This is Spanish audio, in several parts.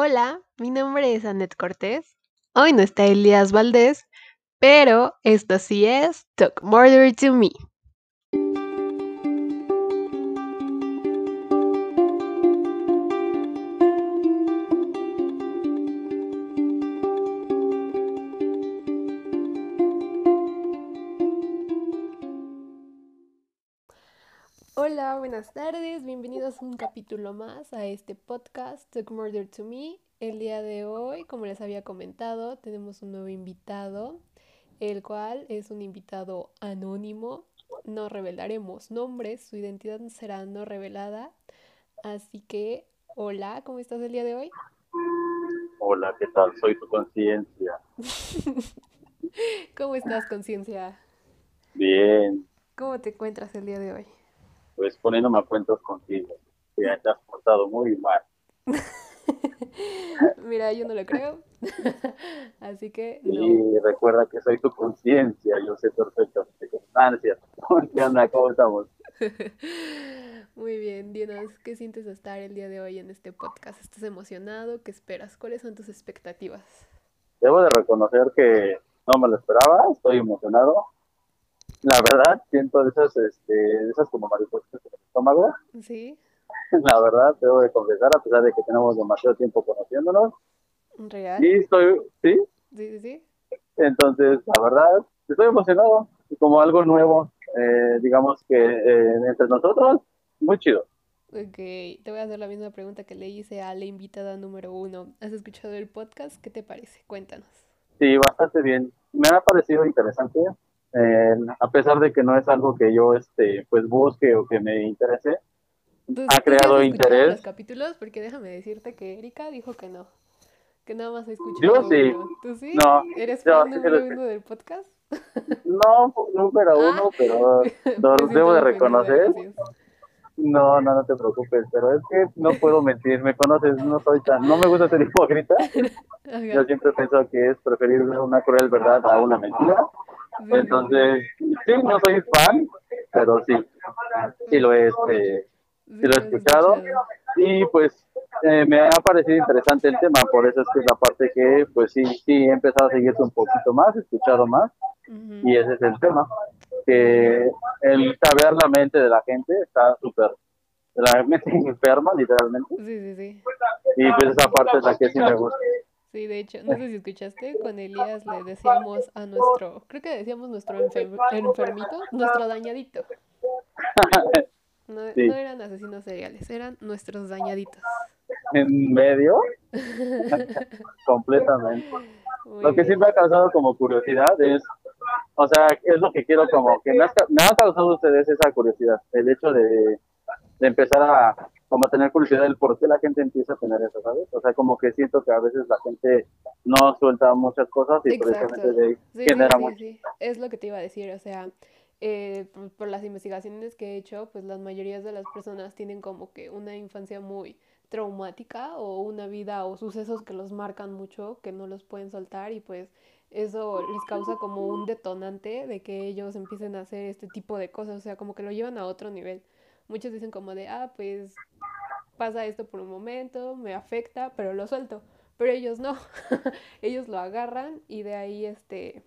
Hola, mi nombre es Annette Cortés. Hoy no está Elías Valdés, pero esto sí es Talk Murder to Me. Hola, buenas tardes, bienvenidos un capítulo más a este podcast Talk Murder to Me. El día de hoy, como les había comentado, tenemos un nuevo invitado, el cual es un invitado anónimo. No revelaremos nombres, su identidad será no revelada. Así que, hola, ¿cómo estás el día de hoy? Hola, ¿qué tal? Soy tu conciencia. ¿Cómo estás, conciencia? Bien, ¿Cómo te encuentras el día de hoy? pues poniéndome a cuentos contigo. Te has portado muy mal. Mira, yo no lo creo. Así que no. Y recuerda que soy tu conciencia, yo sé perfecto tus circunstancias. ¿Qué onda? ¿Cómo estamos? Muy bien, dinos, ¿qué sientes de estar el día de hoy en este podcast? ¿Estás emocionado? ¿Qué esperas? ¿Cuáles son tus expectativas? Debo de reconocer que no me lo esperaba, estoy emocionado. La verdad, siento de esas, este, de esas como mariposas en el estómago. ¿Sí? La verdad, debo de confesar, a pesar de que tenemos demasiado tiempo conociéndonos. ¿Real? Y estoy, ¿sí? Sí, sí, sí. Entonces, la verdad, estoy emocionado. Como algo nuevo, eh, digamos que eh, entre nosotros, muy chido. Ok, te voy a hacer la misma pregunta que le hice a la invitada número uno. ¿Has escuchado el podcast? ¿Qué te parece? Cuéntanos. Sí, bastante bien. Me ha parecido interesante, eh, a pesar de que no es algo que yo este, pues busque o que me interese. ¿Tú- Ha creado interés. los capítulos? Porque déjame decirte que Erika dijo que no. Que nada más ha escuchado Yo sí. uno. ¿Tú sí? No, ¿Eres yo fan número uno del podcast? No, número Ah. uno, pero Me lo siento debo de reconocer. No, no, no te preocupes, pero es que no puedo mentir, me conoces, no soy tan, no me gusta ser hipócrita. Ajá, Yo siempre pienso que es preferible una cruel verdad a una mentira. Entonces, sí, no soy fan, pero sí, sí lo he, este, sí, lo he escuchado. Y pues eh, me ha parecido interesante el tema, por eso es que es la parte que, pues sí, sí he empezado a seguirte un poquito más, he escuchado más, Ujú. y ese es el tema. Que el saber la mente de la gente está súper, la mente enferma, literalmente, Sí, sí, sí. y pues esa parte es la que sí me gusta. Sí, de hecho, no sé si escuchaste, con Elías le decíamos a nuestro, creo que decíamos nuestro enfer- enfermito, nuestro dañadito. No, Sí. no eran asesinos seriales, eran nuestros dañaditos. En medio, completamente. Muy Lo que sí bien. me ha causado como curiosidad es, o sea, es lo que quiero como que me ha, me ha causado ustedes esa curiosidad, el hecho de, de empezar a como a tener curiosidad del por qué la gente empieza a tener eso, ¿sabes? O sea, como que siento que a veces la gente no suelta muchas cosas y Exacto. precisamente de ahí Sí, genera sí, sí, mucho. sí. Es lo que te iba a decir, o sea, eh, por, por las investigaciones que he hecho, pues las mayorías de las personas tienen como que una infancia muy traumática o una vida o sucesos que los marcan mucho, que no los pueden soltar y pues eso les causa como un detonante de que ellos empiecen a hacer este tipo de cosas, o sea, como que lo llevan a otro nivel. Muchos dicen como de, ah, pues pasa esto por un momento, me afecta, pero lo suelto. Pero ellos no, ellos lo agarran y de ahí este,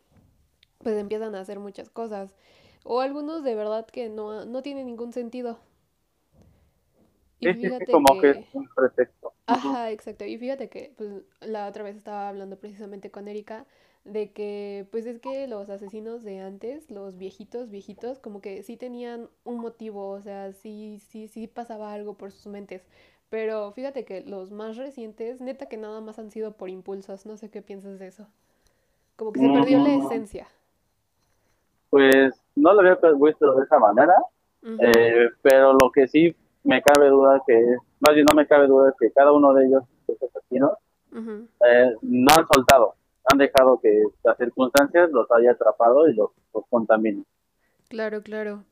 pues empiezan a hacer muchas cosas. O algunos de verdad que no, no tienen ningún sentido. Y Sí, fíjate como que que... es un pretexto. Ajá, exacto. Y fíjate que pues, la otra vez estaba hablando precisamente con Erika de que pues es que los asesinos de antes, los viejitos, viejitos, como que sí tenían un motivo, o sea, sí, sí, sí pasaba algo por sus mentes. Pero fíjate que los más recientes, neta que nada más han sido por impulsos, no sé qué piensas de eso. Como que se perdió la esencia. Pues no lo había visto de esa manera, eh, pero lo que sí me cabe duda que, más bien no me cabe duda es que cada uno de ellos, los asesinos, ujú. eh, no han soltado, han dejado que las circunstancias los haya atrapado y los, los contaminen. Claro, claro.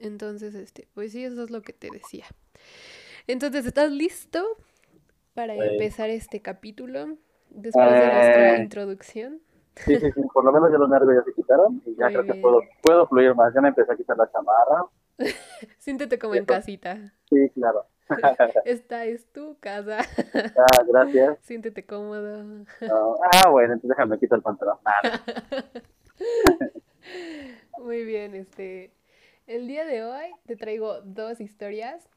Entonces, este, pues sí, eso es lo que te decía. Entonces, ¿estás listo para Pues, empezar este capítulo después de nuestra eh, introducción? Sí, sí, sí, por lo menos ya los nervios ya se quitaron y ya Muy creo que puedo, puedo fluir más. Ya me empecé a quitar la chamarra. Siéntete como en Eso. casita. Sí, claro. Esta es tu casa. Ah, gracias. Siéntete cómodo. No, Ah, bueno, entonces déjame quitar el pantalón. Ah, Muy bien, este. El día de hoy te traigo dos historias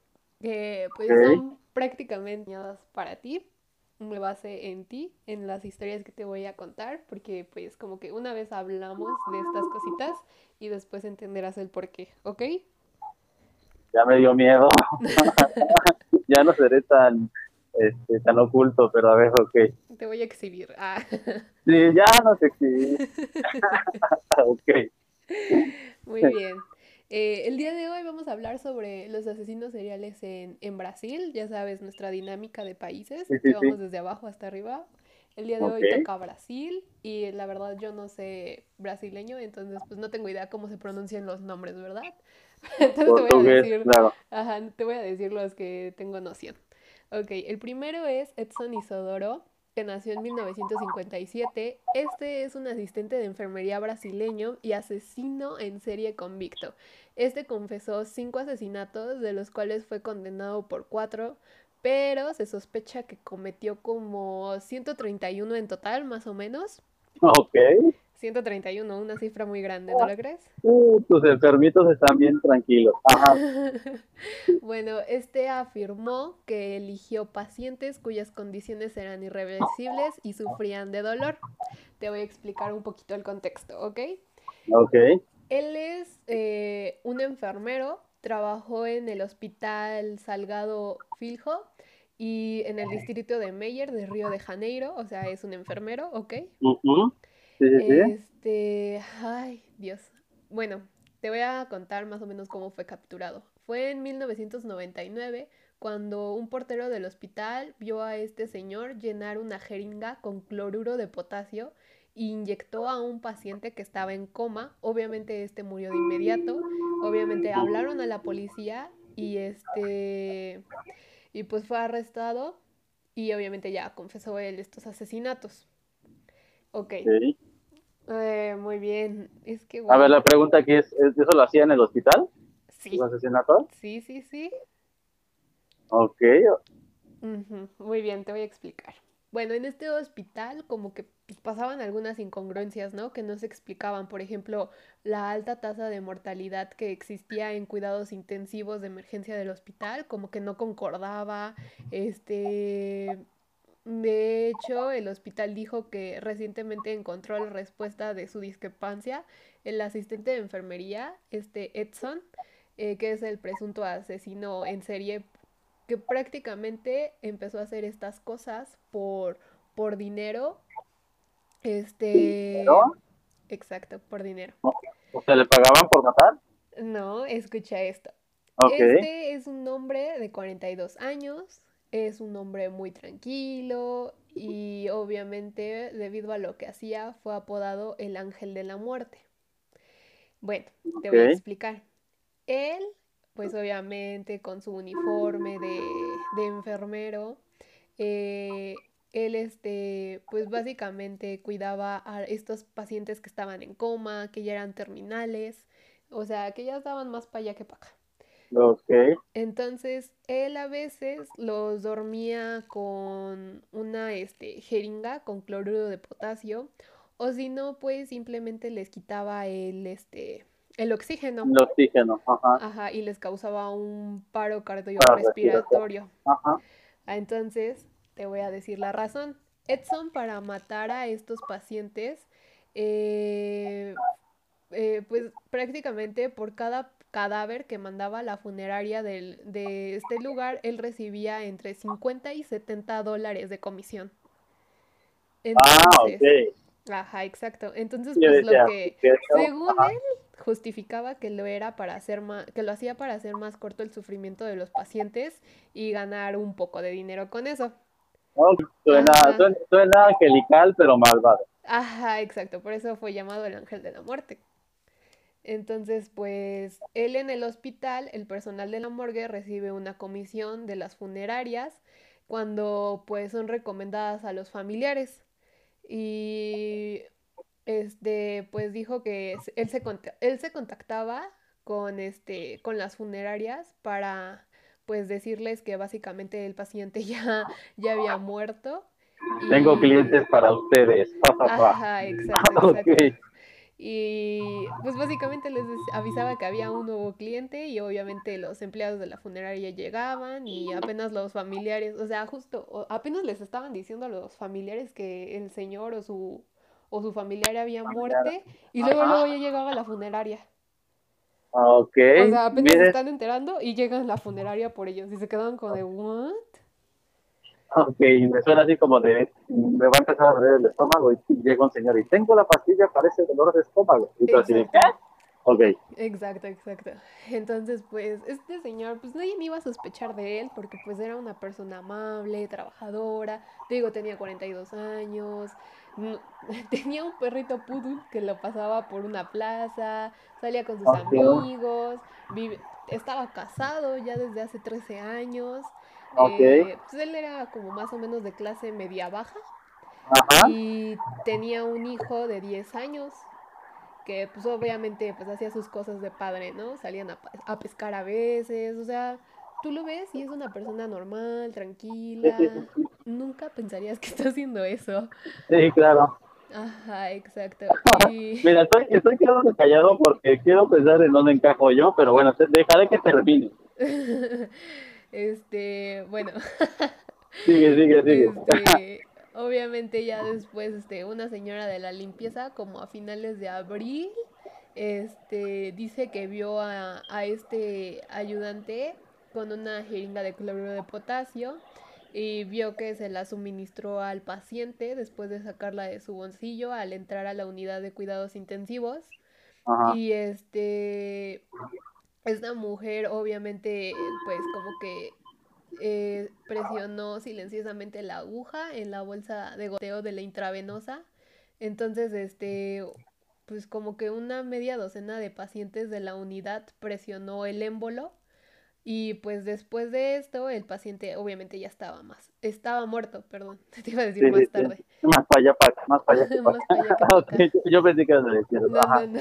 que pues son prácticamente para ti. Me base en ti, en las historias que te voy a contar, porque pues como que una vez hablamos de estas cositas y después entenderás el por qué, ¿ok? ya me dio miedo. ya no seré tan, este, tan oculto, pero a ver, ok. Te voy a exhibir. Ah. Sí, ya no sé qué. ok. Muy bien. Eh, el día de hoy vamos a hablar sobre los asesinos seriales en, en Brasil. Ya sabes, nuestra dinámica de países, Sí, sí, que sí. vamos desde abajo hasta arriba. El día de hoy toca Brasil y la verdad yo no sé brasileño, entonces pues no tengo idea cómo se pronuncian los nombres, ¿verdad? Entonces te voy a decir, claro. ajá, te voy a decir los que tengo noción. Ok, el primero es Edson Isodoro, que nació en 1957. Este es un asistente de enfermería brasileño y asesino en serie convicto. Este confesó cinco asesinatos, de los cuales fue condenado por cuatro, pero se sospecha que cometió como 131 en total, más o menos. Ok. 131, una cifra muy grande, ¿no lo crees? Uh, tus enfermitos están bien tranquilos. Ajá. Bueno, este afirmó que eligió pacientes cuyas condiciones eran irreversibles y sufrían de dolor. Te voy a explicar un poquito el contexto, ¿ok? Ok. Él es eh, un enfermero, trabajó en el hospital Salgado Filho y en el distrito de Meyer de Río de Janeiro, o sea, es un enfermero, ¿ok? Sí, sí, sí. Este, ay, Dios. Bueno, te voy a contar más o menos cómo fue capturado. Fue en 1999 cuando un portero del hospital vio a este señor llenar una jeringa con cloruro de potasio e inyectó a un paciente que estaba en coma. Obviamente este murió de inmediato. Obviamente hablaron a la policía y este y pues fue arrestado y obviamente ya confesó él estos asesinatos. Ok. Sí. Eh, muy bien. Es que, A ver, la pregunta aquí es, ¿es- ¿eso lo hacía en el hospital? Sí, ¿Los asesinatos? sí, sí, sí. Ok. Muy bien, te voy a explicar. Bueno, en este hospital como que pues, pasaban algunas incongruencias, ¿no? Que no se explicaban. Por ejemplo, la alta tasa de mortalidad que existía en cuidados intensivos de emergencia del hospital, como que no concordaba. Este, de hecho, el hospital dijo que recientemente encontró la respuesta de su discrepancia. El asistente de enfermería, este Edson, eh, que es el presunto asesino en serie que prácticamente empezó a hacer estas cosas por, por dinero. Este, ¿Dinero? exacto, por dinero. ¿O sea, le pagaban por matar? No, escucha esto. Este es un hombre de 42 años, es un hombre muy tranquilo y obviamente debido a lo que hacía fue apodado el ángel de la muerte. Bueno, te voy a explicar. Él, pues obviamente con su uniforme de, de enfermero, eh, él este, pues básicamente cuidaba a estos pacientes que estaban en coma, que ya eran terminales, o sea, que ya estaban más para allá que para acá. Ok. Entonces, él a veces los dormía con una este, jeringa con cloruro de potasio, o si no, pues simplemente les quitaba el, este, el oxígeno. El oxígeno. Ajá. Ajá, y les causaba un paro Paro cardiorrespiratorio. Ajá. Ah, Entonces, te voy a decir la razón. Edson, para matar a estos pacientes, eh, eh, pues prácticamente por cada cadáver que mandaba a la funeraria del- de este lugar, él recibía entre 50 y 70 dólares de comisión. Ah, ok. ajá, exacto. Entonces, pues lo que, según Ajá. él, justificaba que lo era para hacer más, que lo hacía para hacer más corto el sufrimiento de los pacientes y ganar un poco de dinero con eso. No, suena, Ajá. suena, suena angelical, pero malvado. Ajá, exacto, por eso fue llamado el ángel de la muerte. Entonces, pues él en el hospital, el personal de la morgue recibe una comisión de las funerarias cuando pues son recomendadas a los familiares. Y este, pues dijo que él se, él se contactaba con este, con las funerarias para, pues decirles que básicamente el paciente ya, ya había muerto. Tengo clientes para ustedes. Ajá, exacto, exacto. Y pues básicamente les avisaba que había un nuevo cliente y obviamente los empleados de la funeraria llegaban y apenas los familiares, o sea, justo, apenas les estaban diciendo a los familiares que el señor o su, o su familiar había muerte y luego, luego ya llegaba la funeraria. Ok. O sea, apenas se están enterando y llegan a la funeraria por ellos y se quedan como de, ¿what? Ok, me suena así como de, me va a empezar a doler el estómago y llega un señor y tengo la pastilla para ese dolor de estómago. Y tú así de, ¿qué? Ok. Exacto, exacto. Entonces, pues, este señor, pues nadie me iba a sospechar de él porque pues era una persona amable, trabajadora, te digo, tenía 42 años, tenía un perrito poodle que lo pasaba por una plaza, salía con sus amigos, estaba casado ya desde hace 13 años. Eh, pues él era como más o menos de clase media baja. Y tenía un hijo de 10 años que pues obviamente pues hacía sus cosas de padre, ¿no? Salían a, pescar a veces, o sea, tú lo ves y es una persona normal, tranquila. Nunca pensarías que está haciendo eso. Sí, claro. Ajá, exacto. Mira, estoy, estoy quedando callado porque quiero pensar en dónde encajo yo, pero bueno, dejaré que termine. Este, bueno. sigue, sigue, sigue. Este, obviamente ya después, este, una señora de la limpieza, como a finales de abril, este, dice que vio a, a este ayudante con una jeringa de cloruro de potasio y vio que se la suministró al paciente después de sacarla de su bolsillo al entrar a la unidad de cuidados intensivos. Y este esta mujer obviamente pues como que eh, presionó silenciosamente la aguja en la bolsa de goteo de la intravenosa. Entonces, este, pues como que una media docena de pacientes de la unidad presionó el émbolo y pues después de esto el paciente obviamente ya estaba más, estaba muerto, perdón, te iba a decir más tarde. Más para allá, para, más para allá. más para allá Yo pensé que era de No, no, no,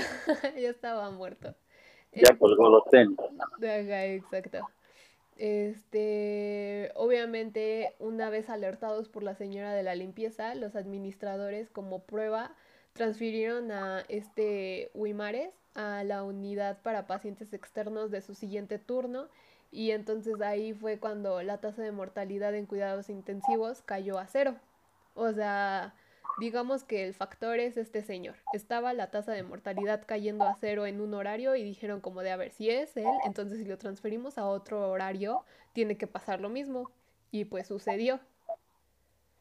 ya estaba muerto. Ya colgó los tenis. Ajá, exacto. Este, obviamente, una vez alertados por la señora de la limpieza, los administradores como prueba transfirieron a este Wimares a la unidad para pacientes externos de su siguiente turno y entonces ahí fue cuando la tasa de mortalidad en cuidados intensivos cayó a cero. O sea, digamos que el factor es este señor. Estaba la tasa de mortalidad cayendo a cero en un horario y dijeron como de, a ver, si es él, entonces si lo transferimos a otro horario, tiene que pasar lo mismo. Y pues sucedió.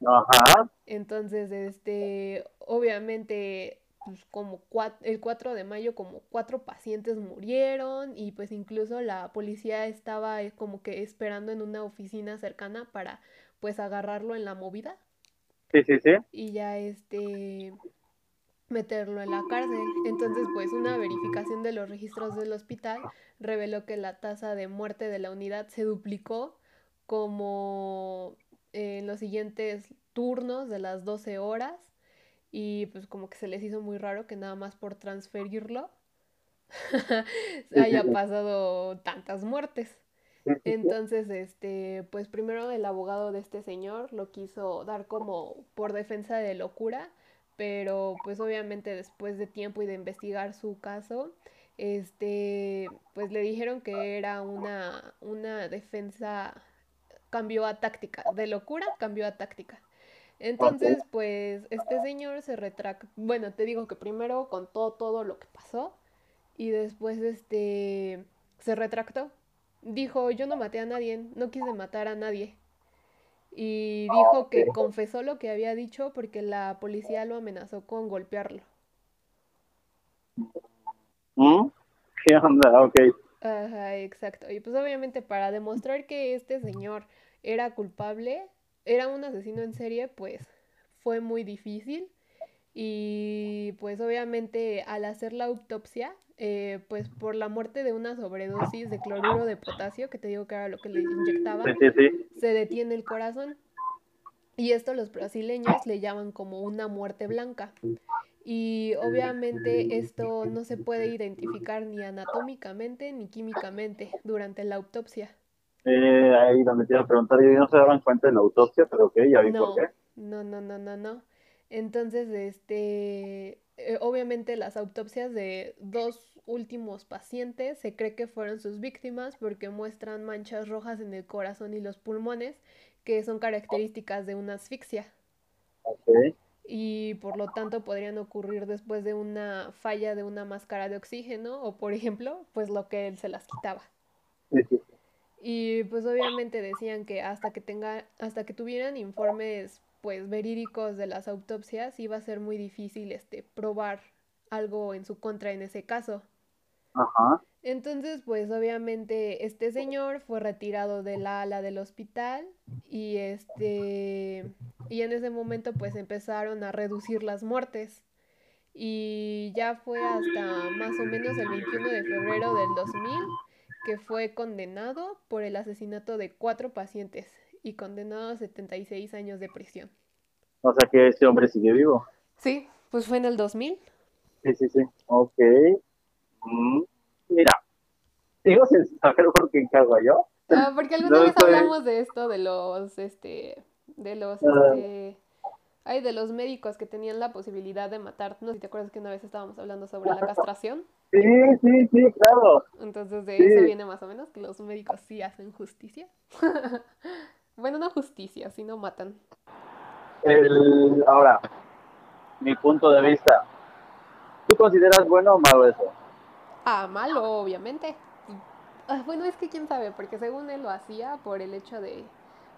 Ajá. Entonces, este, obviamente, pues como el 4 de mayo como cuatro pacientes murieron y pues incluso la policía estaba eh, como que esperando en una oficina cercana para pues agarrarlo en la movida Sí, sí, sí. Y ya este meterlo en la cárcel. Entonces, pues una verificación de los registros del hospital reveló que la tasa de muerte de la unidad se duplicó como en los siguientes turnos de las 12 horas y pues como que se les hizo muy raro que nada más por transferirlo haya pasado tantas muertes. Entonces, este, pues primero el abogado de este señor lo quiso dar como por defensa de locura, pero pues obviamente después de tiempo y de investigar su caso, este, pues le dijeron que era una, una defensa, cambió a táctica, de locura cambió a táctica. Entonces, pues este señor se retractó, bueno, te digo que primero contó todo lo que pasó y después este se retractó dijo, yo no maté a nadie, no quise matar a nadie. Y dijo que confesó lo que había dicho porque la policía lo amenazó con golpearlo. ¿Mm? ¿Qué onda? Ok. Ajá, exacto. Y pues obviamente para demostrar que este señor era culpable, era un asesino en serie, pues fue muy difícil. Y pues obviamente al hacer la autopsia, eh, pues por la muerte de una sobredosis de cloruro de potasio, que te digo que era lo que le inyectaban, se detiene el corazón. Y esto los brasileños le llaman como una muerte blanca. Y obviamente esto no se puede identificar ni anatómicamente ni químicamente durante la autopsia. Eh, ahí donde te iba a preguntar, yo no se daban cuenta en la autopsia, pero ok, ya vi por qué. no, no, no, no, no. Entonces, este, eh, obviamente las autopsias de dos últimos pacientes se cree que fueron sus víctimas porque muestran manchas rojas en el corazón y los pulmones, que son características de una asfixia. Ok, y por lo tanto podrían ocurrir después de una falla de una máscara de oxígeno o por ejemplo, pues lo que él se las quitaba. Y pues obviamente decían que hasta que tenga, hasta que tuvieran informes pues verídicos de las autopsias iba a ser muy difícil este probar algo en su contra en ese caso. ajá, Entonces, pues obviamente este señor fue retirado de la ala del hospital y este y en ese momento pues empezaron a reducir las muertes. Y ya fue hasta más o menos el 21 de febrero del 2000 que fue condenado por el asesinato de cuatro pacientes y condenado a 76 años de prisión. o sea que ese hombre sigue vivo. Sí, pues fue en el 2000. Sí, sí, sí, ok. Mm, Mira, sigo sin saber por qué encargo yo. Ah, porque alguna No vez estoy- hablamos de esto, de los, este, de los, Ah. este, ay, de los médicos que tenían la posibilidad de matar. No sé si te acuerdas que una vez estábamos hablando sobre la castración. Sí, sí, sí, claro. Entonces de Sí. eso viene más o menos que los médicos sí hacen justicia. Bueno, no justicia, sino matan. El, ahora, mi punto de vista. ¿Tú consideras bueno o malo eso? Ah, malo, obviamente. Ah, Bueno, es que quién sabe, porque según él lo hacía por el hecho de,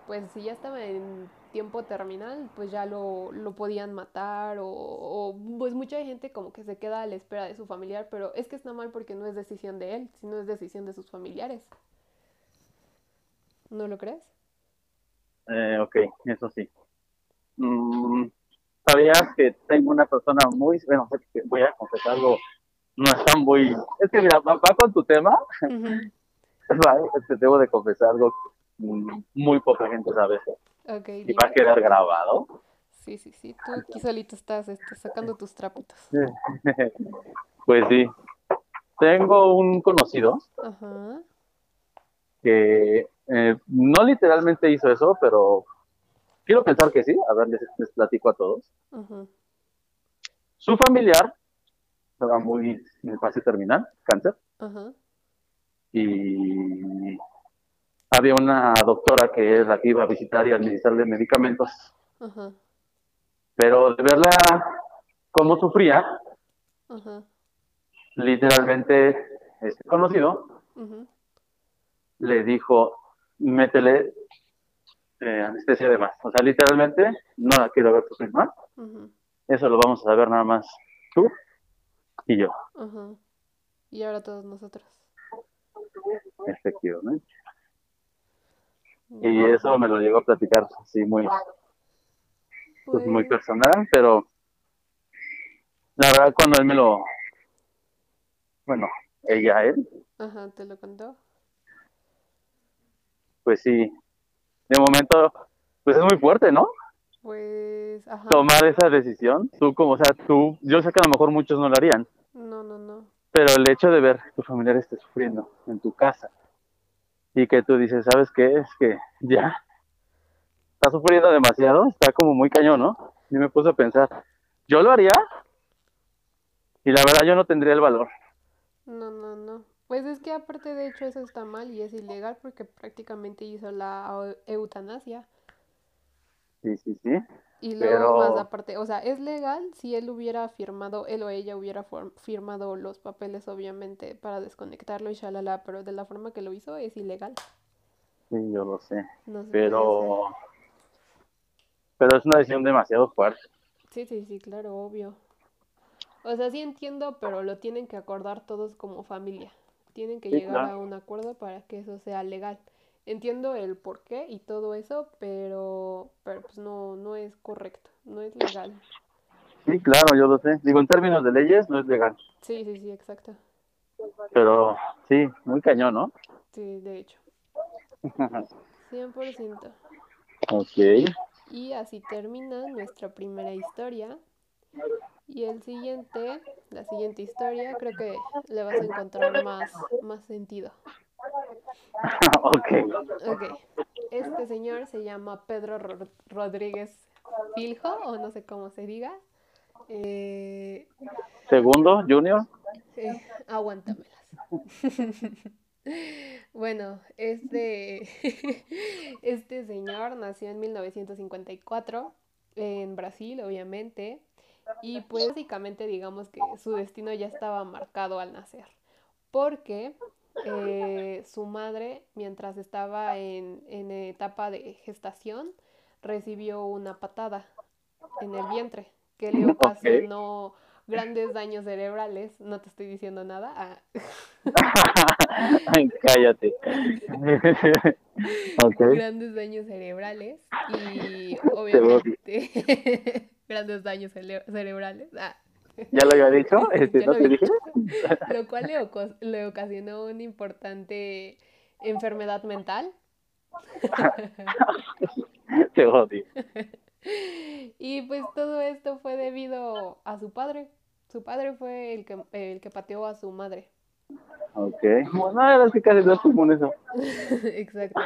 pues si ya estaba en tiempo terminal, pues ya lo, lo podían matar o, o, pues mucha gente como que se queda a la espera de su familiar, pero es que está mal porque no es decisión de él, sino es decisión de sus familiares. ¿No lo crees? Eh, ok, eso sí. Mm, ¿Sabías que tengo una persona muy, bueno, voy a confesar algo, no está muy, es que mira, va, va con tu tema, Ujú. va, te debo de confesar algo muy poca gente sabe eso, Ok, y dime. va a quedar grabado. Sí, sí, sí, tú aquí solito estás este, sacando tus trapitos. Pues sí, tengo un conocido Ajá, que eh, no literalmente hizo eso, pero quiero pensar que sí, a ver, les, les platico a todos. Su familiar estaba muy en fase terminal, cáncer, y había una doctora que es la que iba a visitar y administrarle medicamentos, pero de verla cómo sufría, literalmente este conocido le dijo, métele eh, anestesia de más. O sea, literalmente, no la quiero ver sufrir más. Eso lo vamos a saber nada más tú y yo. Y ahora todos nosotros. efectivamente. Y eso me lo llegó a platicar así muy, pues, muy Pues, personal, pero la verdad cuando él me lo, bueno, ella, él, ajá, te lo contó. Pues sí, de momento, pues es muy fuerte, ¿no? Pues, ajá. Tomar esa decisión, tú como, o sea, tú, yo sé que a lo mejor muchos no lo harían, No, no, no. pero el hecho de ver que tu familiar esté sufriendo en tu casa y que tú dices, ¿sabes qué? Es que ya está sufriendo demasiado, está como muy cañón, ¿no? Y me puse a pensar, ¿yo lo haría? Y la verdad yo no tendría el valor. No, no, no. Pues es que aparte de hecho eso está mal y es ilegal porque prácticamente hizo la eu- eutanasia. Sí, sí, sí. Y luego más aparte, o sea, es legal si él hubiera firmado, él o ella hubiera firmado los papeles obviamente para desconectarlo y shalala, pero de la forma que lo hizo es ilegal. Sí, yo lo sé. No hacer. Pero, pero es una decisión demasiado fuerte. Sí, sí, sí, claro, obvio. O sea, sí entiendo, pero lo tienen que acordar todos como familia. Tienen que Sí, llegar claro. a un acuerdo para que eso sea legal. Entiendo el porqué y todo eso, pero, pero pues no, no es correcto, no es legal. Sí, claro, yo lo sé. Digo, en términos de leyes no es legal. Sí, sí, sí, exacto. Pero sí, muy cañón, ¿no? Sí, de hecho, 100%. ok. Y así termina nuestra primera historia. Y el siguiente, la siguiente historia, creo que le vas a encontrar más, más sentido. ok. Ok. Este señor se llama Pedro Ro- Rodríguez Filjo, o no sé cómo se diga. Eh, Segundo, Junior. eh, aguántamelas. Bueno, este, este señor nació en 1954 en Brasil, obviamente, y pues básicamente digamos que su destino ya estaba marcado al nacer, porque eh, su madre, mientras estaba en, en etapa de gestación, recibió una patada en el vientre que le ocasionó grandes daños cerebrales. No te estoy diciendo nada. ah, Ay, Cállate. grandes daños cerebrales y obviamente grandes daños cerebrales, ah, ¿Ya lo había dicho? Este, ¿No lo te había dije? lo cual le ocasionó una importante enfermedad mental. Te odio. Y pues todo esto fue debido a su padre. Su padre fue el que, el que pateó a su madre. Ok. Bueno, es que casi no común eso. Exacto.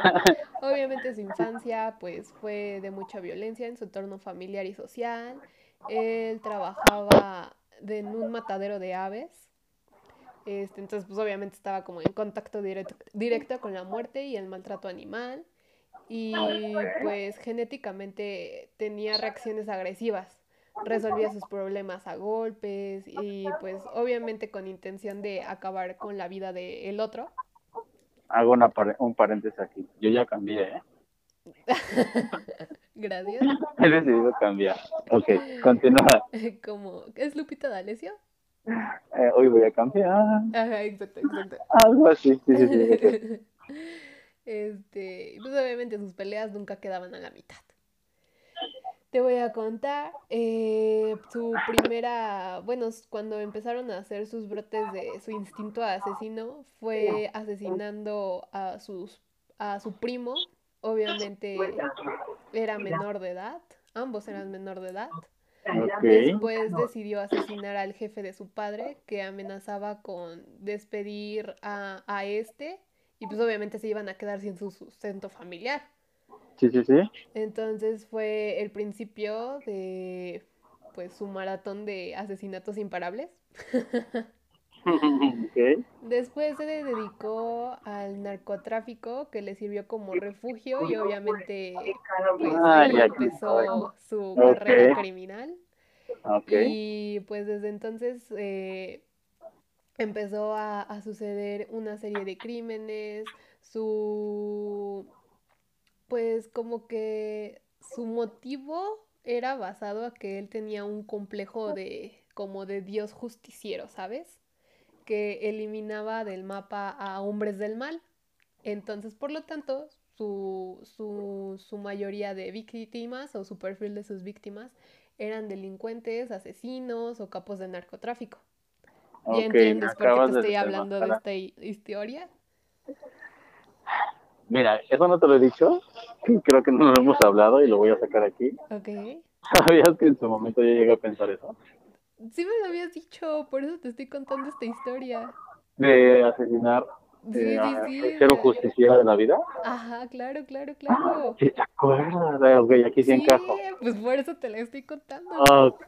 Obviamente su infancia pues fue de mucha violencia en su entorno familiar y social. Él trabajaba en un matadero de aves. Este, entonces pues obviamente estaba como en contacto directo, directo con la muerte y el maltrato animal. Y pues genéticamente tenía reacciones agresivas. Resolvía sus problemas a golpes y pues obviamente con intención de acabar con la vida del otro. Hago una par- un paréntesis aquí. Yo ya cambié, ¿eh? Gracias. He decidido cambiar. Ok, continúa. Como, ¿es Lupita D'Alessio? Eh, hoy voy a cambiar. Ajá, exacto, exacto. Algo así. Sí, sí, sí. Este, pues obviamente sus peleas nunca quedaban a la mitad. Te voy a contar eh, su primera, bueno, cuando empezaron a hacer sus brotes de su instinto asesino, fue asesinando a sus, a su primo, obviamente era menor de edad, ambos eran menor de edad. Ok. Después decidió asesinar al jefe de su padre, que amenazaba con despedir a, a este, y pues obviamente se iban a quedar sin su sustento familiar. Sí, sí, sí. Entonces fue el principio de pues su maratón de asesinatos imparables. Ok. Después se dedicó al narcotráfico, que le sirvió como refugio y obviamente pues empezó su carrera criminal. Ok. Y pues desde entonces eh, empezó a, a suceder una serie de crímenes, su, pues como que su motivo era basado a que él tenía un complejo de, como de Dios justiciero, ¿sabes? Que eliminaba del mapa a hombres del mal. Entonces, por lo tanto, su, su, su mayoría de víctimas o su perfil de sus víctimas eran delincuentes, asesinos o capos de narcotráfico. ¿Ya entiendes por qué te estoy hablando de esta hi- historia? Mira, eso no te lo he dicho. Creo que no lo hemos hablado y lo voy a sacar aquí. Ok. ¿Sabías que en su momento yo llegué a pensar eso? Sí me lo habías dicho, por eso te estoy contando esta historia. De asesinar, Sí, eh, sí, sí. ser un justiciero de la vida. Ajá, claro, claro, claro. Sí, te acuerdas. Ah, Ok, aquí sí Sí, encajo. pues por eso te la estoy contando. Ok.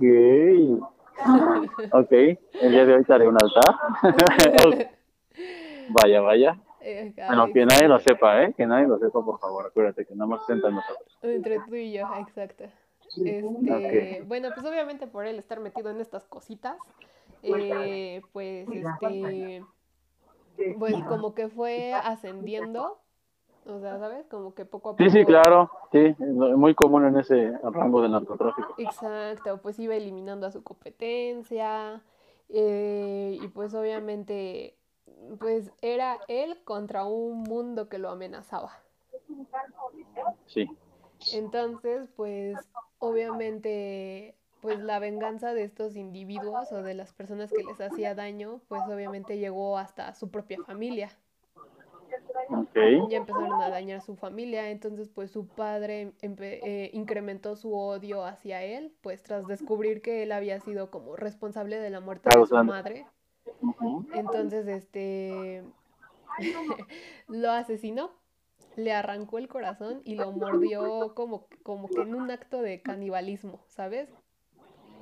Ok, el día de hoy te haré un altar. Vaya, vaya. Bueno, que nadie lo sepa, ¿eh? Que nadie lo sepa, por favor. Acuérdate que nada más entre nosotros. Entre tú y yo, exacto. Este, bueno, pues obviamente por él estar metido en estas cositas, eh, pues este, pues como que fue ascendiendo, o sea, ¿sabes? Como que poco a poco. Sí, sí, claro. Sí, es muy común en ese rango del narcotráfico. Exacto, pues iba eliminando a su competencia eh, y pues obviamente, pues era él contra un mundo que lo amenazaba. Sí. Entonces, pues obviamente, pues la venganza de estos individuos o de las personas que les hacía daño, pues obviamente llegó hasta su propia familia. Ya empezaron a dañar su familia, entonces pues su padre eh, incrementó su odio hacia él, pues tras descubrir que él había sido como responsable de la muerte de su madre. Entonces, este, lo asesinó, le arrancó el corazón y lo mordió como, como que en un acto de canibalismo, ¿sabes?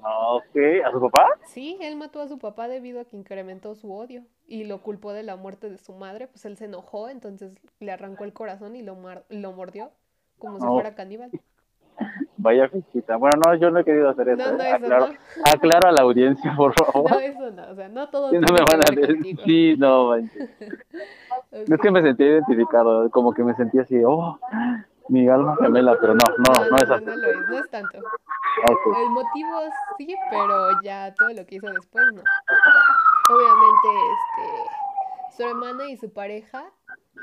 Ok, ¿a su papá? Sí, él mató a su papá debido a que incrementó su odio y lo culpó de la muerte de su madre, pues él se enojó, entonces le arrancó el corazón y lo, lo mordió como si fuera caníbal. Vaya fichita. Bueno, no, yo no he querido hacer eso. No, no, ¿eh? eso aclaro, no. aclaro a la audiencia, por favor. No, eso no, o sea, no todo Sí, no me van a decir. Sí, no, manches. Es que me sentí identificado, como que me sentí así, oh, mi alma gemela, pero no, no, no, es así. no lo es, no es tanto. El motivo sí, pero ya todo lo que hizo después no. Obviamente, este, su hermana y su pareja,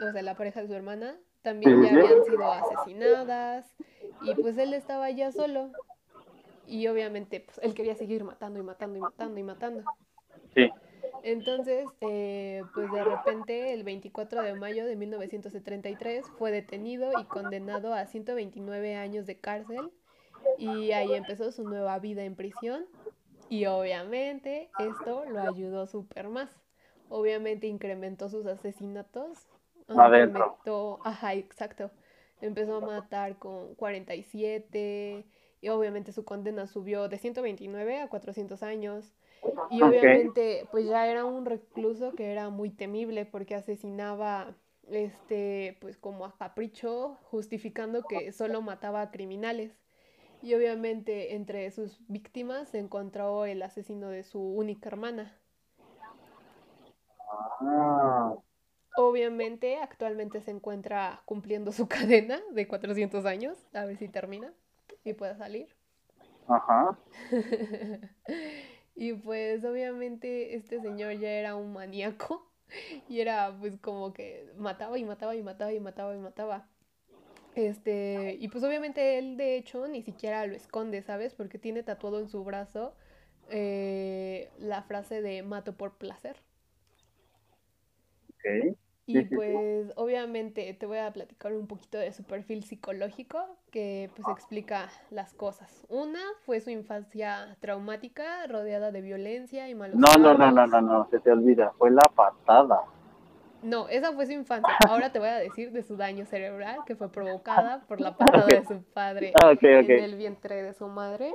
o sea, la pareja de su hermana, también ya habían sido asesinadas y pues él estaba ya solo. Y obviamente, pues él quería seguir matando y matando y matando y matando. Sí. Entonces, eh, pues de repente, el 24 de mayo de 1933 fue detenido y condenado a 129 años de cárcel y ahí empezó su nueva vida en prisión y obviamente esto lo ayudó súper más. Obviamente incrementó sus asesinatos. Adentro. Incrementó, ajá, exacto. Empezó a matar con 47 y obviamente su condena subió de 129 a 400 años. Y obviamente, pues ya era un recluso que era muy temible porque asesinaba, este, pues como a capricho, justificando que solo mataba a criminales. Y obviamente entre sus víctimas se encontró el asesino de su única hermana. Ah, Obviamente, actualmente se encuentra cumpliendo su cadena de 400 años, a ver si termina y pueda salir. ajá. Y pues obviamente este señor ya era un maníaco y era pues como que mataba y mataba y mataba y mataba y mataba. Este, y pues obviamente él de hecho ni siquiera lo esconde, ¿sabes? Porque tiene tatuado en su brazo eh, la frase de mato por placer. Y pues obviamente te voy a platicar un poquito de su perfil psicológico que pues explica las cosas. Una fue su infancia traumática, rodeada de violencia y malos No, no, no, no, no, no, se te olvida, fue la patada. No, esa fue su infancia. Ahora te voy a decir de su daño cerebral que fue provocada por la patada de su padre Ah, en el vientre de su madre.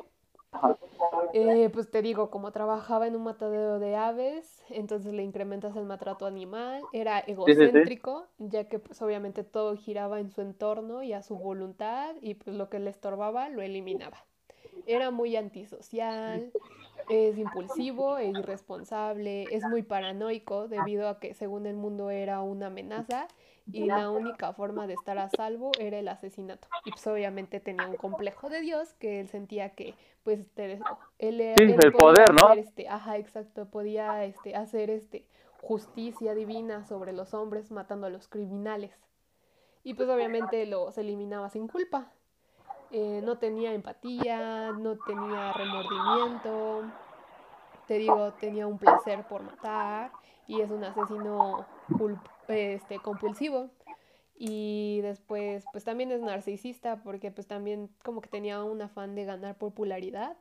Eh, pues te digo, como trabajaba en un matadero de aves, entonces le incrementas el maltrato animal, era sí, sí. egocéntrico, ya que pues obviamente todo giraba en su entorno y a su voluntad, y pues lo que le estorbaba lo eliminaba. Era muy antisocial, es impulsivo e irresponsable, es muy paranoico debido a que según el mundo era una amenaza y la única forma de estar a salvo era el asesinato. Y pues obviamente tenía un complejo de Dios que él sentía que pues te- él, Sí, él el podía poder, ¿no? hacer, este, ajá, exacto, podía este, hacer este justicia divina sobre los hombres matando a los criminales. Y pues obviamente los eliminaba sin culpa. Eh, no tenía empatía, no tenía remordimiento, te digo, tenía un placer por matar y es un asesino cul- este, compulsivo. Y después, pues también es narcisista porque pues también como que tenía un afán de ganar popularidad.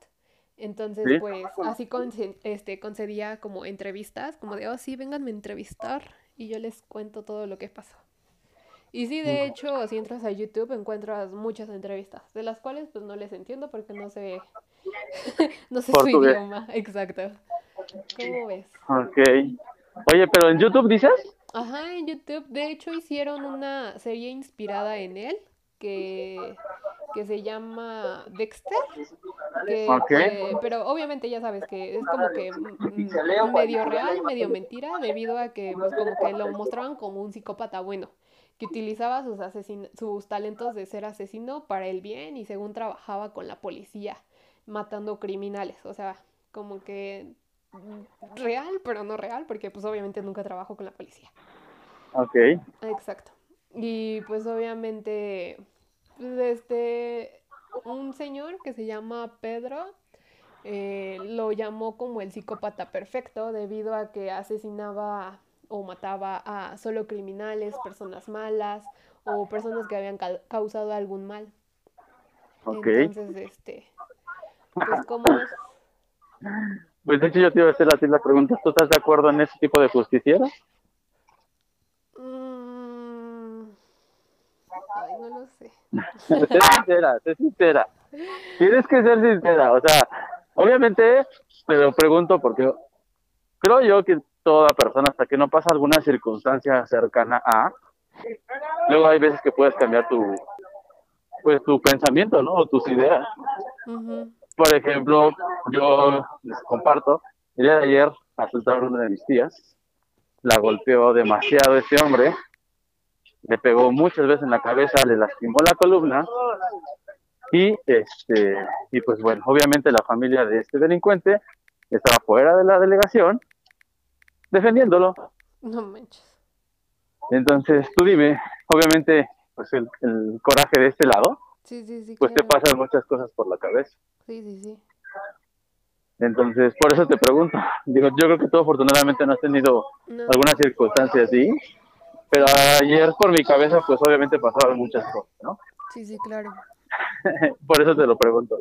Entonces, Sí. pues así conce- este, concedía como entrevistas, como de, oh sí, vénganme a entrevistar y yo les cuento todo lo que pasó. Y sí, de hecho, si entras a YouTube encuentras muchas entrevistas, de las cuales pues no les entiendo porque no sé, no sé su idioma, exacto. ¿Cómo ves? Ok. Oye, pero en YouTube dices? Ajá, en YouTube, de hecho hicieron una serie inspirada en él que, que se llama Dexter, que, que- pero obviamente ya sabes que es como que mm, medio real, medio mentira, debido a que pues como que lo mostraban como un psicópata bueno, que utilizaba sus asesin- sus talentos de ser asesino para el bien y según trabajaba con la policía, matando criminales, o sea, como que mm, real, pero no real, porque pues obviamente nunca trabajó con la policía. Ok. Exacto. Y pues obviamente, pues, este, un señor que se llama Pedro eh, lo llamó como el psicópata perfecto debido a que asesinaba o mataba a solo criminales, personas malas o personas que habían ca- causado algún mal. Ok. Entonces, este, pues como Pues de hecho yo te iba a hacer la pregunta, ¿tú estás de acuerdo en ese tipo de justiciera? Mm... Ay, no lo sé. sé sincera, sé sincera. Tienes que ser sincera, o sea, obviamente te lo pregunto porque creo yo que toda persona hasta que no pasa alguna circunstancia cercana a, luego hay veces que puedes cambiar tu, pues tu pensamiento, ¿no? O tus ideas. Uh. Por ejemplo, yo les comparto, el día de ayer asaltaron una de mis tías, la golpeó demasiado este hombre, le pegó muchas veces en la cabeza, le lastimó la columna y este y pues bueno, obviamente la familia de este delincuente estaba fuera de la delegación defendiéndolo. No manches. Entonces, tú dime, obviamente pues el, el coraje de este lado, sí, sí, sí, pues te pasan muchas cosas por la cabeza. Sí, sí, sí. Entonces, por eso te pregunto. Digo, yo creo que tú afortunadamente no has tenido alguna circunstancia así, pero ayer por mi cabeza, pues obviamente pasaban muchas cosas, ¿no? Sí, sí, claro. por eso te lo pregunto.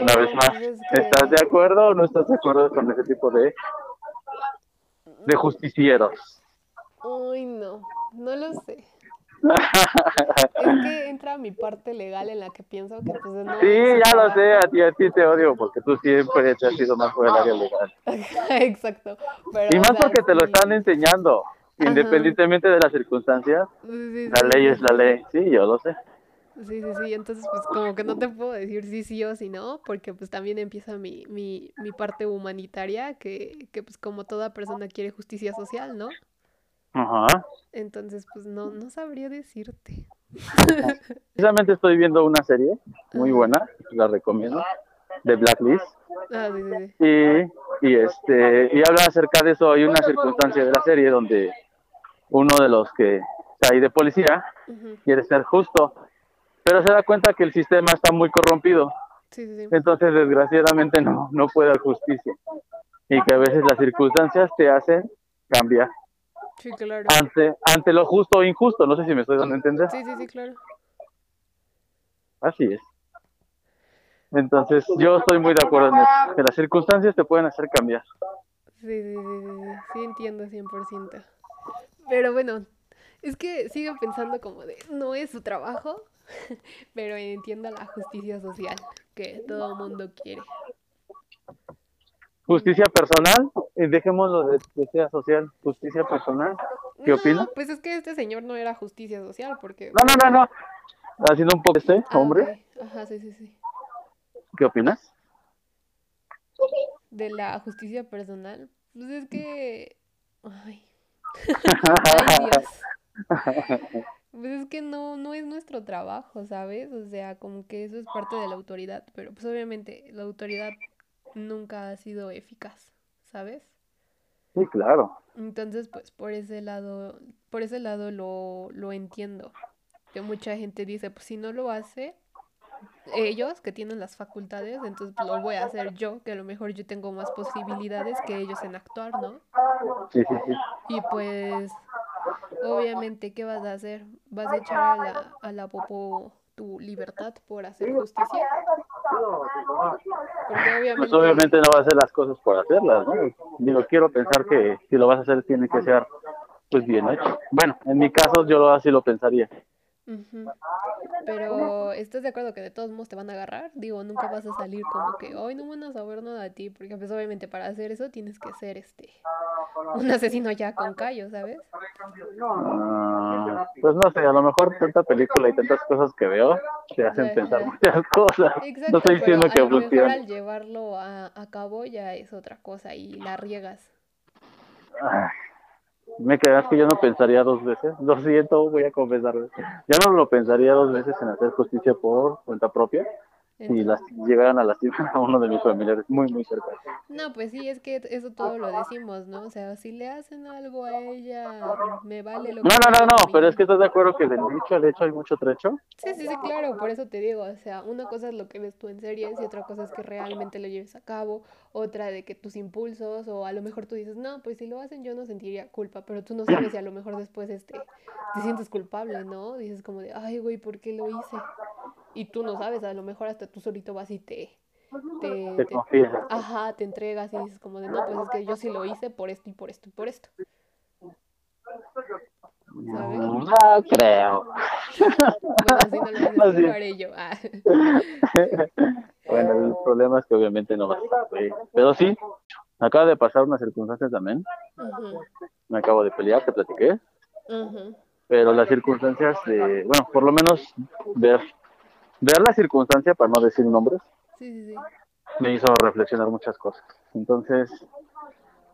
Una vez más, ¿estás de acuerdo o no estás de acuerdo con ese tipo de, de justicieros? Uy, no, no lo sé es que entra mi parte legal en la que pienso que pues no Sí, ya lo sé, a ti, a ti te odio porque tú siempre te has sido más por el área legal. Exacto. y más porque te lo están enseñando, independientemente de las circunstancias. la ley es la ley, sí, yo lo sé. Sí, sí, sí, entonces pues como que no te puedo decir sí, sí o sí no, porque pues también empieza mi, mi, mi parte humanitaria, que, que pues como toda persona quiere justicia social, ¿no? Ajá. Entonces, pues no, no sabría decirte. Precisamente estoy viendo una serie muy buena, la recomiendo, de Blacklist. Ah, sí, sí, Y, y, este, y habla acerca de eso. Hay una circunstancia de la serie donde uno de los que está ahí de policía quiere ser justo, pero se da cuenta que el sistema está muy corrompido. Sí, sí, Entonces, desgraciadamente, no, no puede haber justicia. Y que a veces las circunstancias te hacen cambiar. Sí, claro. Ante, ante lo justo o injusto, no sé si me estoy dando a entender. Sí, sí, sí, claro. Así es. Entonces, yo estoy muy de acuerdo en eso, que las circunstancias te pueden hacer cambiar. Sí, sí, sí, sí, sí entiendo 100%. Pero bueno, es que sigo pensando como de, no es su trabajo, pero entiendo la justicia social que todo mundo quiere. Justicia personal, y dejémoslo de justicia social, justicia personal. ¿Qué opinas? Pues es que este señor no era justicia social, porque... No, no, no, no. Haciendo un poco este ah, hombre. Ajá, sí, sí, sí. ¿Qué opinas? De la justicia personal. Pues es que... Ay. Ay, Dios. Pues es que no, no es nuestro trabajo, ¿sabes? O sea, como que eso es parte de la autoridad, pero pues obviamente la autoridad nunca ha sido eficaz, ¿sabes? Sí, claro. Entonces, pues por ese lado, por ese lado lo, lo entiendo. Que mucha gente dice, pues si no lo hace ellos que tienen las facultades, entonces pues, lo voy a hacer yo, que a lo mejor yo tengo más posibilidades que ellos en actuar, ¿no? Sí, sí, sí. Y pues, obviamente, ¿qué vas a hacer? ¿Vas a echar a la, a la popo tu libertad por hacer justicia. Porque obviamente... Pues obviamente no va a hacer las cosas por hacerlas, ¿no? Digo, quiero pensar que si lo vas a hacer tiene que ser pues bien hecho. Bueno, en mi caso yo así lo pensaría. Pero, ¿estás de acuerdo que de todos modos te van a agarrar? Digo, nunca vas a salir como que, hoy no van a saber nada de ti, porque pues obviamente para hacer eso tienes que ser este un asesino ya con callo, ¿sabes? Ah, pues no sé, a lo mejor tanta película y tantas cosas que veo te hacen pensar muchas cosas. no estoy diciendo que funcione. al llevarlo a, a cabo ya es otra cosa y la riegas. Ay me quedas que yo no pensaría dos veces. Lo siento, voy a confesar. Ya no lo pensaría dos veces en hacer justicia por cuenta propia y las llegaran a lastimar a uno de mis familiares muy, muy cerca. No, pues sí, es que eso todo lo decimos, ¿no? O sea, si le hacen algo a ella, me vale lo que... No, no, no, no, pero es que estás de acuerdo que del dicho al hecho hay mucho trecho. Sí, sí, sí, claro, por eso te digo, o sea, una cosa es lo que ves tú en series y otra cosa es que realmente lo lleves a cabo, otra de que tus impulsos o a lo mejor tú dices, no, pues si lo hacen yo no sentiría culpa, pero tú no sabes si a lo mejor después este, te sientes culpable, ¿no? Dices como de, ay, güey, ¿por qué lo hice? y tú no sabes, a lo mejor hasta tú solito vas y te... Te, te, te Ajá, te entregas y dices como de, no, pues es que yo sí lo hice por esto y por esto y por esto. ¿sabes? No creo. Bueno, si no lo haré yo. Ah. Bueno, el problema es que obviamente no va a ser. Pero sí, me acaba de pasar una circunstancia también. Me acabo de pelear, te platiqué. Pero las circunstancias de, bueno, por lo menos ver, ver la circunstancia, para no decir nombres, Sí, sí, sí. me hizo reflexionar muchas cosas. Entonces,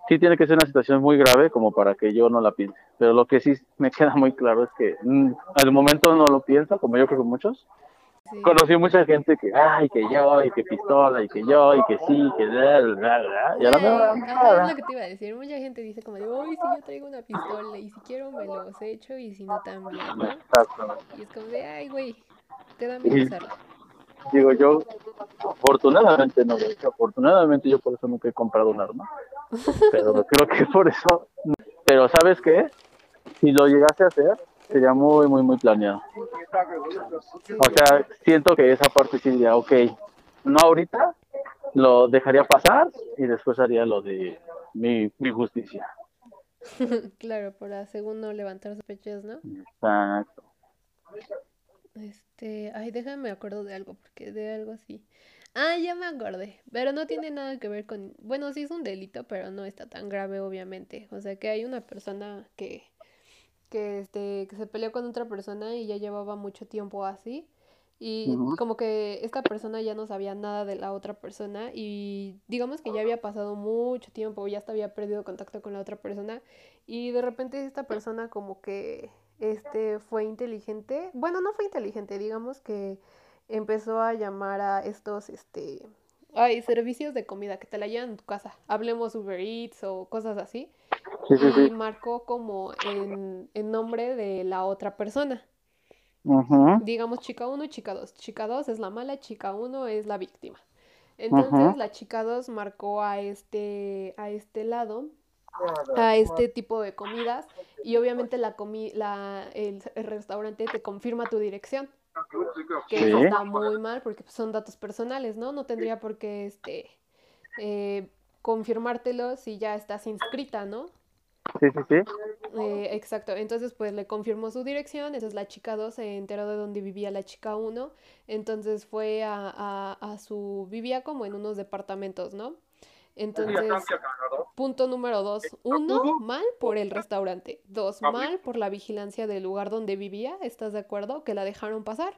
sí tiene que ser una situación muy grave como para que yo no la piense. Pero lo que sí me queda muy claro es que mm, al momento no lo pienso, como yo creo que muchos. Sí. Conocí mucha gente que, ay, que yo, y que pistola, y que yo, y que sí, que bla, bla, bla. Y a la Güey, mera ajá, es lo que te iba a decir. Mucha gente dice como de, uy, si yo traigo una pistola y si quiero me los echo y si no también, ¿no? Exacto. Y es como de, ay, güey, te da miedo Sí. usarlo. Digo yo, afortunadamente no, afortunadamente yo por eso nunca he comprado un arma. Pero creo que por eso. Pero ¿sabes qué? Si lo llegase a hacer, sería muy, muy, muy planeado. O sea, siento que esa parte sí diría, ok, no ahorita, lo dejaría pasar y después haría lo de mi, mi justicia. Claro, para según no levantar sospechas, ¿no? Exacto. Este, ay, déjame me acuerdo de algo, porque de algo así. Ah, ya me acordé, pero no tiene nada que ver con, bueno, sí es un delito, pero no está tan grave, obviamente. O sea, que hay una persona que, que, este, que se peleó con otra persona y ya llevaba mucho tiempo así. Y como que esta persona ya no sabía nada de la otra persona y digamos que ya había pasado mucho tiempo, ya hasta había perdido contacto con la otra persona y de repente esta persona como que este fue inteligente, bueno, no fue inteligente, digamos que empezó a llamar a estos este ay, servicios de comida que te la llevan a tu casa. Hablemos Uber Eats o cosas así Sí, sí, y marcó como en, en nombre de la otra persona. Digamos chica 1 y chica 2. Chica 2 es la mala, chica 1 es la víctima. Entonces la chica 2 marcó a este, a este lado, a este tipo de comidas y obviamente la comi la, el, el restaurante te confirma tu dirección, que eso está muy mal porque pues, son datos personales, ¿no? No tendría por qué este, eh, confirmártelo si ya estás inscrita, ¿no? Sí, sí, sí. Eh, exacto, entonces pues le confirmó su dirección, entonces la chica 2 se enteró de dónde vivía la chica 1, entonces fue a, a, a su, vivía como en unos departamentos, ¿no? Entonces, punto número 2, uno, mal por el restaurante, dos, mal por la vigilancia del lugar donde vivía, ¿estás de acuerdo? Que la dejaron pasar.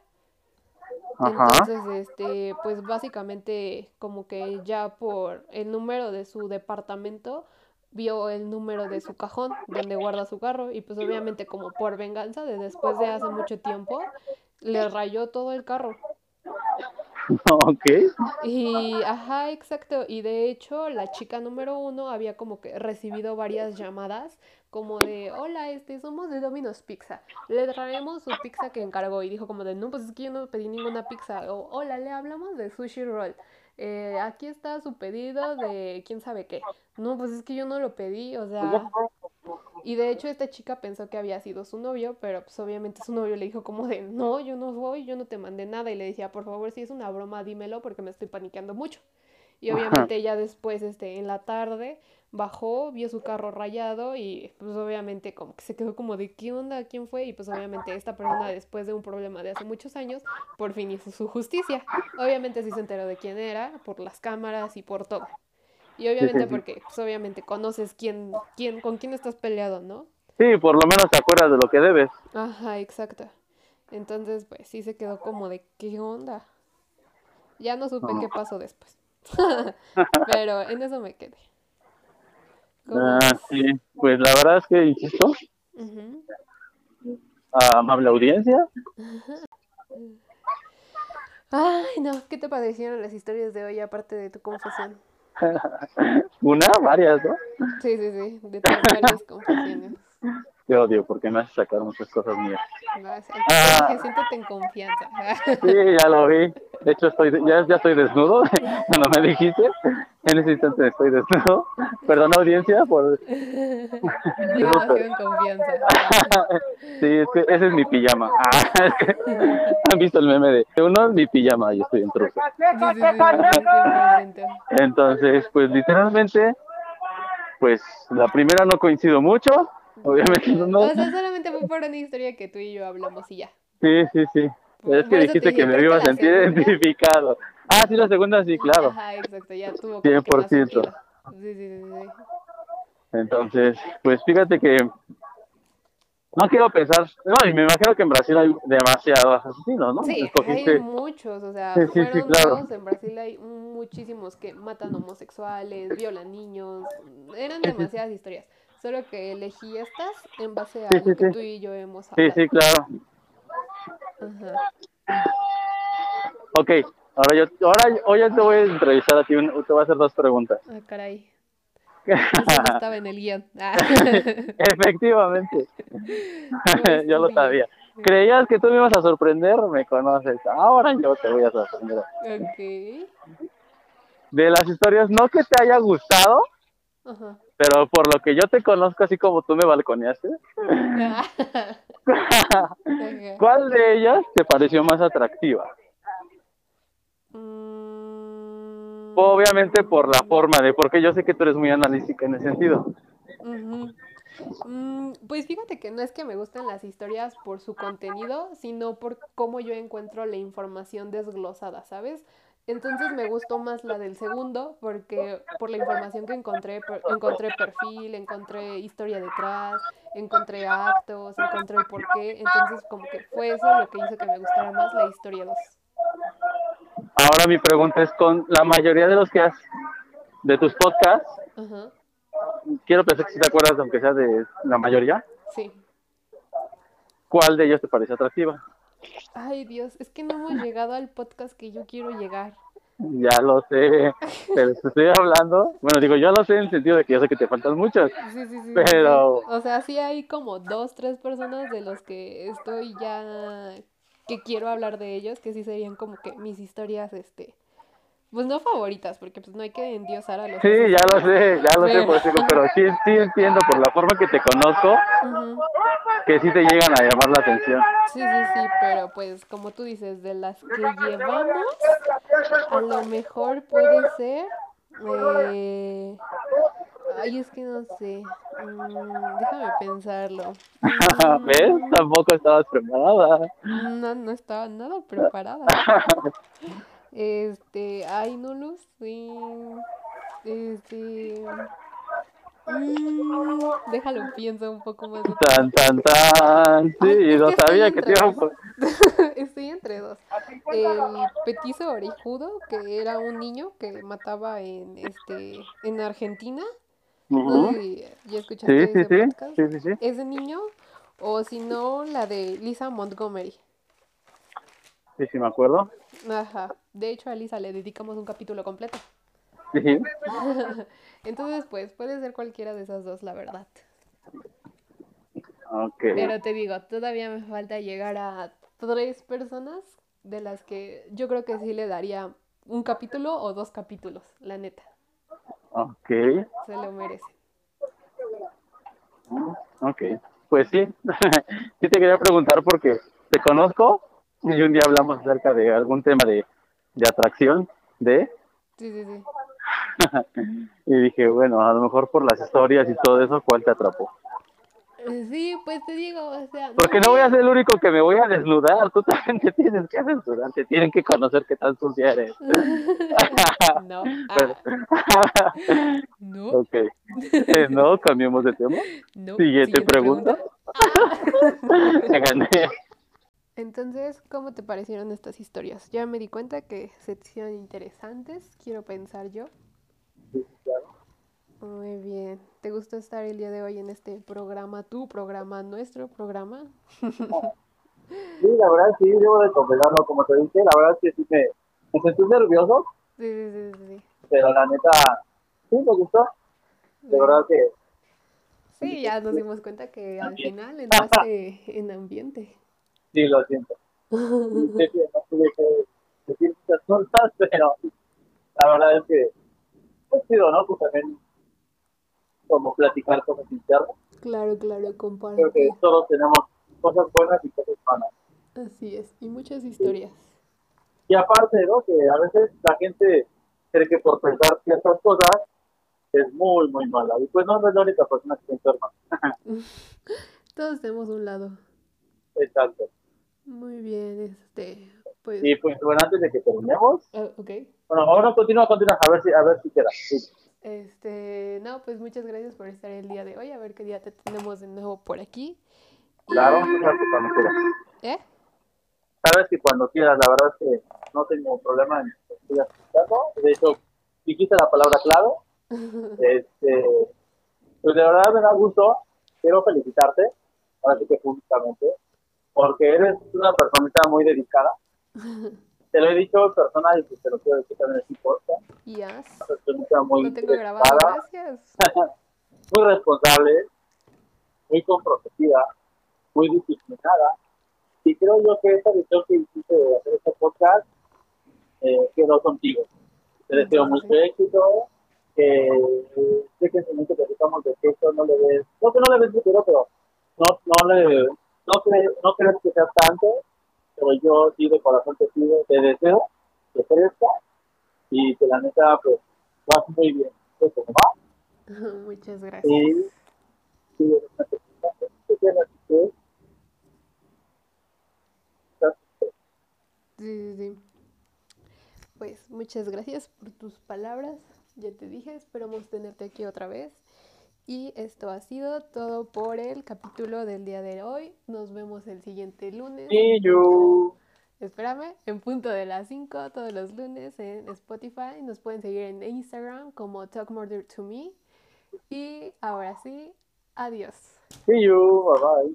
Entonces, este, pues básicamente como que ya por el número de su departamento vio el número de su cajón donde guarda su carro y pues obviamente como por venganza de después de hace mucho tiempo le rayó todo el carro. Ok. Y, ajá, exacto. Y de hecho, la chica número uno había como que recibido varias llamadas como de, hola, este, somos de Domino's Pizza. Le traemos su pizza que encargó. Y dijo como de, no, pues es que yo no pedí ninguna pizza. O, hola, le hablamos de Sushi Roll. Eh, aquí está su pedido de quién sabe qué. No, pues es que yo no lo pedí, o sea... Y de hecho esta chica pensó que había sido su novio, pero pues obviamente su novio le dijo como de, no, yo no voy, yo no te mandé nada. Y le decía, por favor, si es una broma, dímelo porque me estoy paniqueando mucho. Y obviamente ella después, este, en la tarde, bajó, vio su carro rayado y pues obviamente como que se quedó como de, ¿qué onda? ¿Quién fue? Y pues obviamente esta persona después de un problema de hace muchos años, por fin hizo su justicia. Obviamente sí se enteró de quién era, por las cámaras y por todo. Y obviamente porque, pues obviamente conoces quién, quién, con quién estás peleado, ¿no? Sí, por lo menos te acuerdas de lo que debes. Ajá, exacto. Entonces, pues sí se quedó como de, ¿qué onda? Ya no supe qué pasó después. Pero en eso me quedé. ¿Cómo Ah, sí, pues la verdad es que, insisto, a amable audiencia, Ay, no, ¿qué te parecieron las historias de hoy aparte de tu confesión? una, varias, ¿no? Sí, sí, sí, de varias confesiones. Te odio porque me hace sacar muchas cosas mías. Vas, siéntete en confianza. Sí, ya lo vi. De hecho, estoy, ya, ya estoy desnudo. Cuando me dijiste, en ese instante estoy desnudo. Perdón, audiencia, por... En confianza. Sí, es que ese es mi pijama. Ah, es que ¿Han visto el meme de uno es mi pijama y estoy en truco? Sí, sí, sí, sí, 100%. Entonces, pues literalmente, pues la primera no coincido mucho, Obviamente no. O sea, solamente fue por una historia que tú y yo hablamos y ya. Sí, sí, sí. Es que dijiste que me iba a sentir identificado. Ah, sí, la segunda sí, claro. Ajá, exacto, ya tuvo como que más 100%. sentido. Sí, sí, sí, sí. Entonces, pues fíjate que no quiero pensar, no, y me imagino que en Brasil hay demasiados asesinos, ¿no? Sí, Escogiste- hay muchos, o sea, Sí, sí, sí, claro. en Brasil hay muchísimos que matan homosexuales, violan niños, eran Sí, sí. demasiadas historias, solo que elegí estas en base a Sí, lo sí, que sí. tú y yo hemos Sí, hablado. sí, claro. Ajá. Ok, ahora yo, ahora hoy te voy a entrevistar a ti, un- te voy a hacer dos preguntas. Ah, caray. Eso no estaba en el guion. Ah. Efectivamente, Pues, yo lo sabía. Creías que tú me ibas a sorprender, me conoces. Ahora yo te voy a sorprender. Ok. De las historias, no que te haya gustado, pero por lo que yo te conozco, así como tú me balconeaste. ¿cuál de ellas te pareció más atractiva? Obviamente por la forma de, porque yo sé que tú eres muy analítica en ese sentido. Mm, pues fíjate que no es que me gusten las historias por su contenido, sino por cómo yo encuentro la información desglosada, ¿sabes? Entonces me gustó más la del segundo porque por la información que encontré, encontré perfil, encontré historia detrás, encontré actos, encontré el porqué, entonces como que fue eso lo que hizo que me gustara más la historia 2. Ahora mi pregunta es con la mayoría de los que has, de tus podcasts, quiero pensar que si te acuerdas, aunque sea de la mayoría, sí. ¿cuál de ellos te parece atractiva? Ay Dios, es que no hemos llegado al podcast que yo quiero llegar. Ya lo sé, pero te estoy hablando, bueno, digo, yo lo sé en el sentido de que yo sé que te faltan muchas, Sí, sí, sí, sí, Pero- sí. O sea, sí hay como dos, tres personas de los que estoy ya que quiero hablar de ellos, que sí serían como que mis historias, este, pues no favoritas, porque pues no hay que endiosar a los sí, ya lo sé, ya lo sé, por eso digo, pero sí, sí entiendo por la forma que te conozco, que sí te llegan a llamar la atención. Sí, sí, sí, pero pues como tú dices, de las que llevamos, a lo mejor puede ser... eh, Ay, es que no sé. Mm, déjame pensarlo. ¿Ves? Mm, Tampoco estabas preparada. No, no estaba nada preparada. Este, ay, no lo sé. Este. mm, déjalo, pienso un poco más. Tan, tan, tan. Sí, Ay, no sabía que te iba a. Estoy entre dos. El petizo orejudo, que era un niño que mataba en este en Argentina. Ya escuchaste Sí, sí, ese sí, podcast. sí, sí, sí. Ese niño, o si no, la de Lisa Montgomery. Sí, sí, me acuerdo. Ajá. De hecho, a Lisa le dedicamos un capítulo completo. Sí. Entonces, pues, puede ser cualquiera de esas dos, la verdad. Pero te digo, todavía me falta llegar a tres personas de las que yo creo que sí le daría un capítulo o dos capítulos, la neta. Ok. Se lo merece. Ok. Pues sí. Sí te quería preguntar porque te conozco y un día hablamos acerca de algún tema de, de atracción de Sí, sí, sí. y dije, bueno, a lo mejor por las historias y todo eso, ¿cuál te atrapó? Sí, pues te digo, o sea. Porque no voy a ser el único que me voy a desnudar, tú también te tienes que censurar, te tienen que conocer qué tan sucia eres. No. Pero- ah, no. ok. Eh, no, cambiemos de tema. No. Siguiente pregunta. Te gané. Entonces, ¿cómo te parecieron estas historias? Ya me di cuenta que se te hicieron interesantes, quiero pensar yo. Muy bien. ¿Te gustó estar el día de hoy en este programa, tu programa, nuestro programa? Sí, la verdad sí, debo de confesarlo, como te dije, la verdad es que sí me, me sentí nervioso, Sí, sí, sí, sí, sí. pero la neta, sí me gustó, de verdad que Sí, ya nos dimos cuenta que al final entraste en ambiente. sí lo siento. Sí, sí, no tuve que decir muchas cosas, pero la verdad es que pues chido, ¿no? Pues también como platicar cosas internas. Claro, claro, Creo que todos tenemos cosas buenas y cosas malas. Así es. Y muchas historias. Y aparte, ¿no? Que a veces la gente cree que por pensar ciertas cosas es muy, muy mala. Y pues no, no es la única persona que está enferma. Todos tenemos un lado. Exacto. Muy bien, este, pues... Y pues bueno, antes de que terminemos, ah, ok. bueno, ahora continúa, continúa, a ver si, a ver si queda. Sí. Este, no, pues muchas gracias por estar el día de hoy. A ver qué día te tenemos de nuevo por aquí. Y- Claro, sabes que cuando quieras. ¿Eh? Sabes que cuando quieras, la verdad es que no tengo problema en escuchando. De hecho, dijiste la palabra clave. Este, pues de verdad me da gusto. Quiero felicitarte, ahora sí que públicamente, porque eres una personita muy dedicada. Te lo he dicho en persona y pues te lo quiero decir también en podcast. Yes. Muy Lo tengo grabado, gracias. muy responsable, muy comprometida, muy disciplinada. Y creo yo que esta decisión que hiciste de hacer este podcast eh, quedó contigo. Te deseo mucho éxito. Que sé que en el momento que estamos de que esto no le ves, no que no le ves futuro, pero no, no le, no, cre- no crees que sea tanto, pero yo sí de corazón te pido, te deseo que crezca y que la neta, pues, vas muy bien. Eso, ¿va? Muchas gracias. Y sí, es una persona que tiene actitud. Sí, sí, sí. Pues muchas gracias por tus palabras. Ya te dije, esperamos tenerte aquí otra vez. Y esto ha sido todo por el capítulo del día de hoy. Nos vemos el siguiente lunes. See you. Espérame, en punto de las 5 todos los lunes en Spotify. Nos pueden seguir en Instagram como Talk Murder to Me. Y ahora sí, adiós. See you. Bye bye.